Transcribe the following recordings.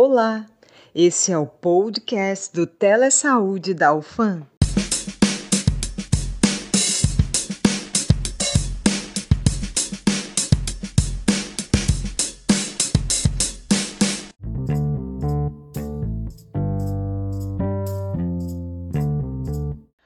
Olá, esse é o podcast do Telesaúde da UFAM.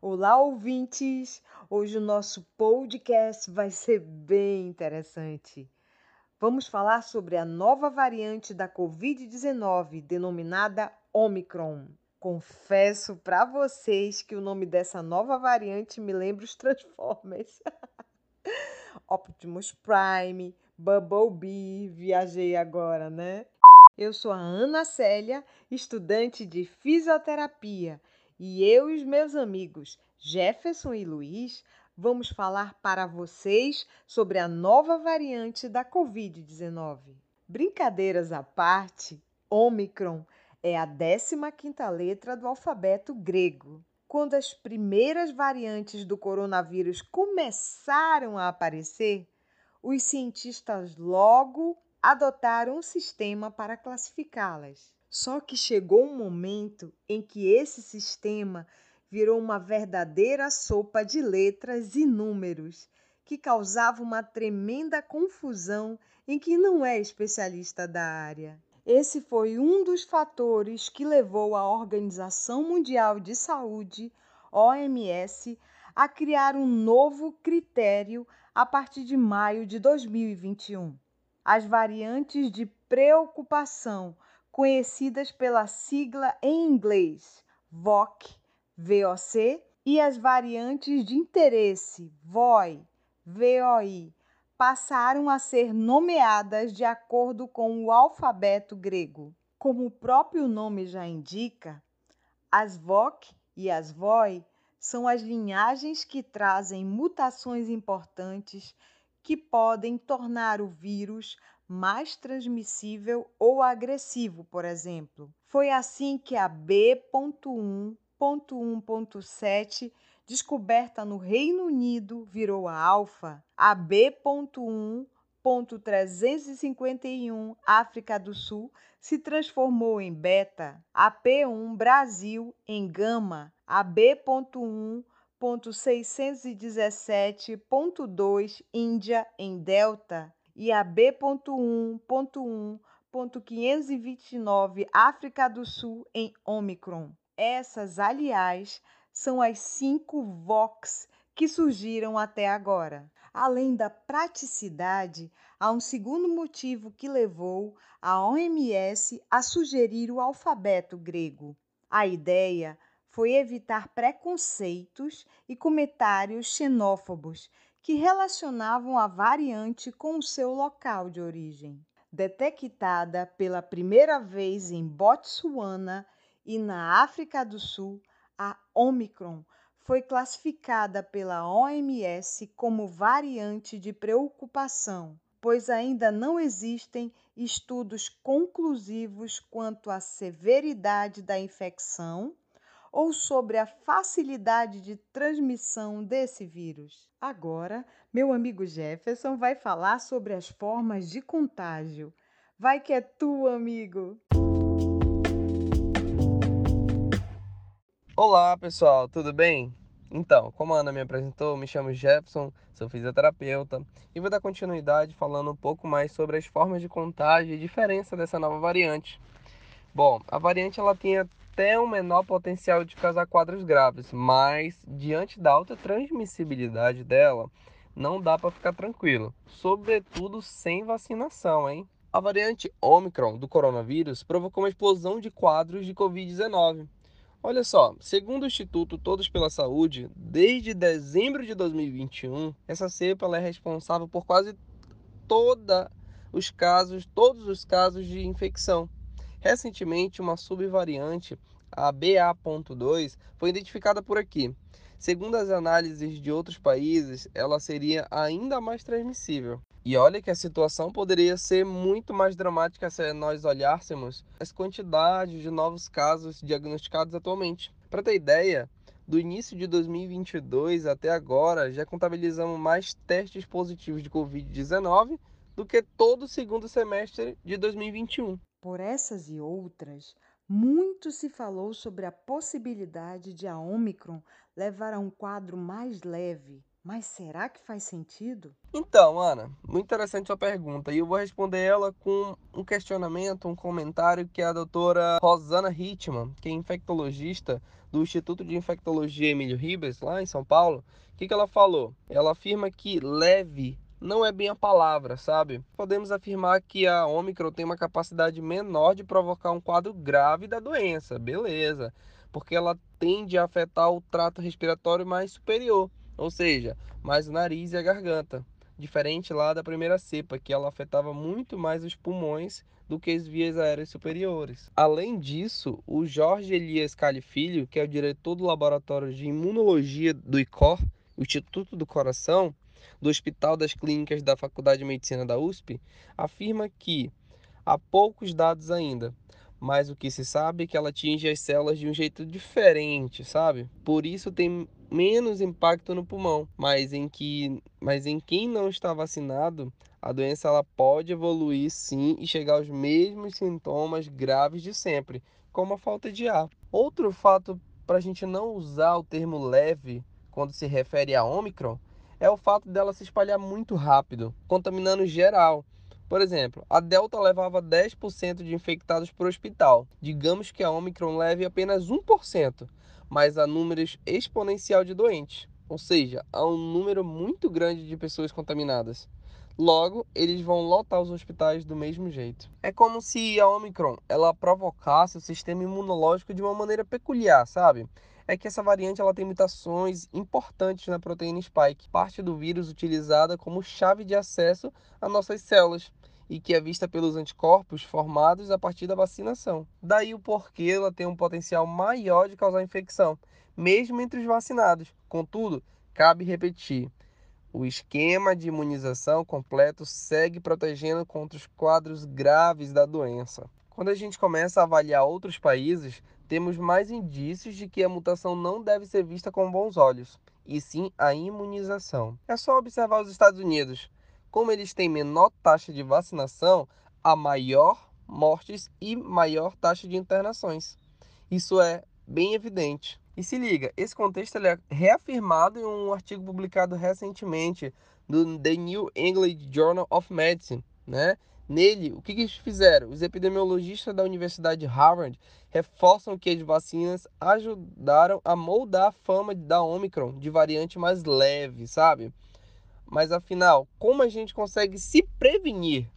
Olá, ouvintes! Hoje o nosso podcast vai ser bem interessante. Vamos falar sobre a nova variante da Covid-19, denominada Omicron. Confesso para vocês que o nome dessa nova variante me lembra os Transformers. Optimus Prime, Bumblebee, viajei agora, né? Eu sou a Ana Célia, estudante de fisioterapia, e eu e os meus amigos Jefferson e Luiz vamos falar para vocês sobre a nova variante da Covid-19. Brincadeiras à parte, Omicron é a 15ª letra do alfabeto grego. Quando as primeiras variantes do coronavírus começaram a aparecer, os cientistas logo adotaram um sistema para classificá-las. Só que chegou um momento em que esse sistema virou uma verdadeira sopa de letras e números que causava uma tremenda confusão em quem não é especialista da área. Esse foi um dos fatores que levou a Organização Mundial de Saúde, OMS, a criar um novo critério a partir de maio de 2021. As variantes de preocupação, conhecidas pela sigla em inglês VOC, VOC, e as variantes de interesse VOI, VOI, passaram a ser nomeadas de acordo com o alfabeto grego. Como o próprio nome já indica, as VOC e as VOI são as linhagens que trazem mutações importantes que podem tornar o vírus mais transmissível ou agressivo, por exemplo. Foi assim que a B.1 B.1.7, descoberta no Reino Unido, virou a alfa. A B.1.351, África do Sul, se transformou em beta. A P1 Brasil em gama. A B.1.617.2 Índia em delta e a B.1.1.529 África do Sul em Omicron. Essas, aliás, são as cinco VOCs que surgiram até agora. Além da praticidade, há um segundo motivo que levou a OMS a sugerir o alfabeto grego. A ideia foi evitar preconceitos e comentários xenófobos que relacionavam a variante com o seu local de origem. Detectada pela primeira vez em Botsuana e na África do Sul, a Omicron foi classificada pela OMS como variante de preocupação, pois ainda não existem estudos conclusivos quanto à severidade da infecção ou sobre a facilidade de transmissão desse vírus. Agora, meu amigo Jefferson vai falar sobre as formas de contágio. Vai que é tu, amigo! Olá pessoal, tudo bem? Então, como a Ana me apresentou, me chamo Jefferson, sou fisioterapeuta e vou dar continuidade falando um pouco mais sobre as formas de contágio e diferença dessa nova variante. Bom, a variante ela tem até um menor potencial de causar quadros graves, mas diante da alta transmissibilidade dela, não dá para ficar tranquilo, sobretudo sem vacinação, hein? A variante Omicron do coronavírus provocou uma explosão de quadros de Covid-19 Olha só, segundo o Instituto Todos pela Saúde, desde dezembro de 2021, essa cepa é responsável por quase toda os casos, todos os casos de infecção. Recentemente, uma subvariante, a BA.2, foi identificada por aqui. Segundo as análises de outros países, ela seria ainda mais transmissível. E olha que a situação poderia ser muito mais dramática se nós olhássemos as quantidades de novos casos diagnosticados atualmente. Para ter ideia, do início de 2022 até agora, já contabilizamos mais testes positivos de Covid-19 do que todo o segundo semestre de 2021. Por essas e outras, muito se falou sobre a possibilidade de a Omicron levar a um quadro mais leve. Mas será que faz sentido? Então, Ana, muito interessante sua pergunta. E eu vou responder ela com um questionamento, um comentário que a doutora Rosana Hitman, que é infectologista do Instituto de Infectologia Emílio Ribas, lá em São Paulo, o que, que ela falou? Ela afirma que leve não é bem a palavra, sabe? Podemos afirmar que a Omicron tem uma capacidade menor de provocar um quadro grave da doença, beleza, porque ela tende a afetar o trato respiratório mais superior, ou seja, mais o nariz e a garganta, diferente lá da primeira cepa, que ela afetava muito mais os pulmões do que as vias aéreas superiores. Além disso, o Jorge Elias Cali Filho, que é o diretor do laboratório de imunologia do ICOR, Instituto do Coração, do Hospital das Clínicas da Faculdade de Medicina da USP, afirma que há poucos dados ainda, mas o que se sabe é que ela atinge as células de um jeito diferente, sabe? Por isso tem menos impacto no pulmão, mas em que, mas em quem não está vacinado, a doença ela pode evoluir sim e chegar aos mesmos sintomas graves de sempre, como a falta de ar. Outro fato para a gente não usar o termo leve quando se refere a Omicron é o fato dela se espalhar muito rápido, contaminando geral. Por exemplo, a Delta levava 10% de infectados para o hospital. Digamos que a Omicron leve apenas 1%, mas há números exponencial de doentes, ou seja, há um número muito grande de pessoas contaminadas. Logo, eles vão lotar os hospitais do mesmo jeito. É como se a Omicron ela provocasse o sistema imunológico de uma maneira peculiar, sabe? É que essa variante ela tem mutações importantes na proteína spike, parte do vírus utilizada como chave de acesso a nossas células e que é vista pelos anticorpos formados a partir da vacinação. Daí o porquê ela tem um potencial maior de causar infecção, mesmo entre os vacinados. Contudo, cabe repetir, o esquema de imunização completo segue protegendo contra os quadros graves da doença. Quando a gente começa a avaliar outros países, temos mais indícios de que a mutação não deve ser vista com bons olhos, e sim a imunização. É só observar os Estados Unidos. Como eles têm menor taxa de vacinação, há maior mortes e maior taxa de internações. Isso é bem evidente. E se liga, esse contexto é reafirmado em um artigo publicado recentemente no The New England Journal of Medicine, né? Nele, o que, que eles fizeram? Os epidemiologistas da Universidade de Harvard reforçam que as vacinas ajudaram a moldar a fama da Omicron de variante mais leve, sabe? Mas afinal, como a gente consegue se prevenir?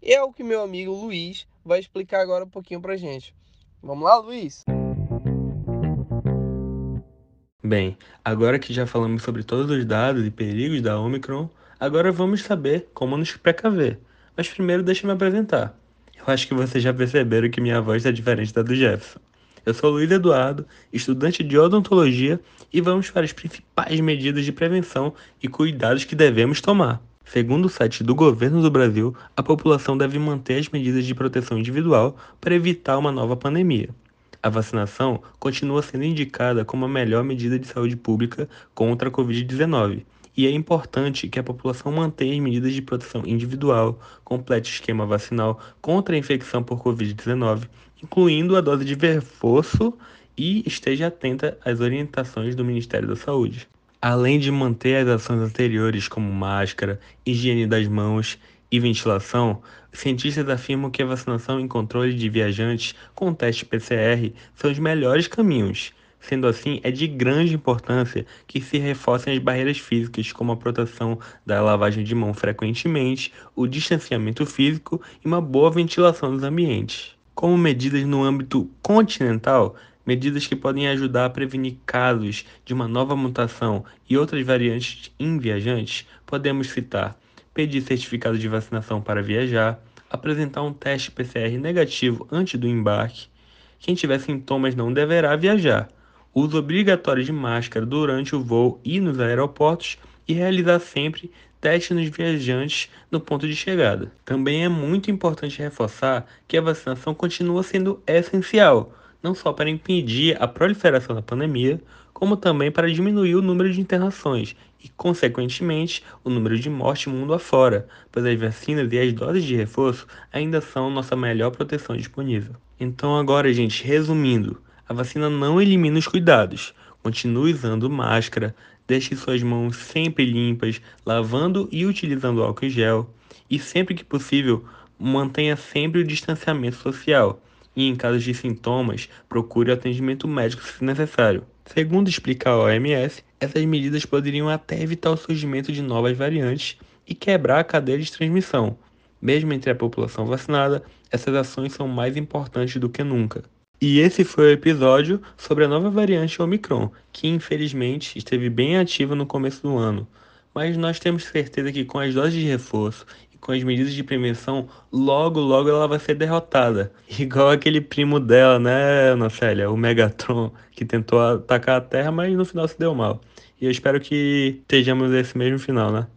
É o que meu amigo Luiz vai explicar agora um pouquinho pra gente. Vamos lá, Luiz? Bem, agora que já falamos sobre todos os dados e perigos da Omicron, agora vamos saber como nos precaver. Mas primeiro deixa eu me apresentar. Eu acho que vocês já perceberam que minha voz está diferente da do Jefferson. Eu sou Luiz Eduardo, estudante de odontologia, e vamos para as principais medidas de prevenção e cuidados que devemos tomar. Segundo o site do governo do Brasil, a população deve manter as medidas de proteção individual para evitar uma nova pandemia. A vacinação continua sendo indicada como a melhor medida de saúde pública contra a Covid-19 e é importante que a população mantenha as medidas de proteção individual, complete o esquema vacinal contra a infecção por Covid-19, incluindo a dose de reforço e esteja atenta às orientações do Ministério da Saúde. Além de manter as ações anteriores, como máscara, higiene das mãos e ventilação, cientistas afirmam que a vacinação e controle de viajantes com teste PCR são os melhores caminhos Sendo assim, é de grande importância que se reforcem as barreiras físicas, como a proteção da lavagem de mão frequentemente, o distanciamento físico e uma boa ventilação dos ambientes. Como medidas no âmbito continental, medidas que podem ajudar a prevenir casos de uma nova mutação e outras variantes em viajantes, podemos citar pedir certificado de vacinação para viajar, apresentar um teste PCR negativo antes do embarque. Quem tiver sintomas não deverá viajar uso obrigatório de máscara durante o voo e nos aeroportos e realizar sempre testes nos viajantes no ponto de chegada. Também é muito importante reforçar que a vacinação continua sendo essencial, não só para impedir a proliferação da pandemia, como também para diminuir o número de internações e, consequentemente, o número de mortes mundo afora, pois as vacinas e as doses de reforço ainda são nossa melhor proteção disponível. Então, agora, gente, resumindo, a vacina não elimina os cuidados. Continue usando máscara, deixe suas mãos sempre limpas, lavando e utilizando álcool gel, e sempre que possível, mantenha sempre o distanciamento social. E em casos de sintomas, procure atendimento médico se necessário. Segundo explica a OMS, essas medidas poderiam até evitar o surgimento de novas variantes e quebrar a cadeia de transmissão. Mesmo entre a população vacinada, essas ações são mais importantes do que nunca. E esse foi o episódio sobre a nova variante Omicron, que infelizmente esteve bem ativa no começo do ano. Mas nós temos certeza que com as doses de reforço e com as medidas de prevenção, logo logo ela vai ser derrotada. Igual aquele primo dela, né, Ana Célia, o Megatron, que tentou atacar a Terra, mas no final se deu mal. E eu espero que estejamos esse mesmo final, né?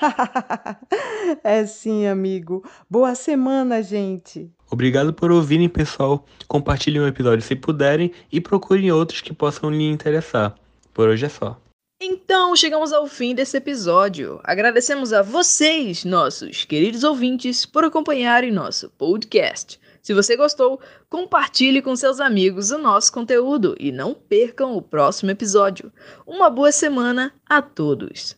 é sim, amigo. Boa semana, gente. Obrigado por ouvirem, pessoal. Compartilhem o episódio se puderem e procurem outros que possam lhe interessar. Por hoje é só. Então, chegamos ao fim desse episódio. Agradecemos a vocês, nossos queridos ouvintes, por acompanharem nosso podcast. Se você gostou, compartilhe com seus amigos o nosso conteúdo e não percam o próximo episódio. Uma boa semana a todos!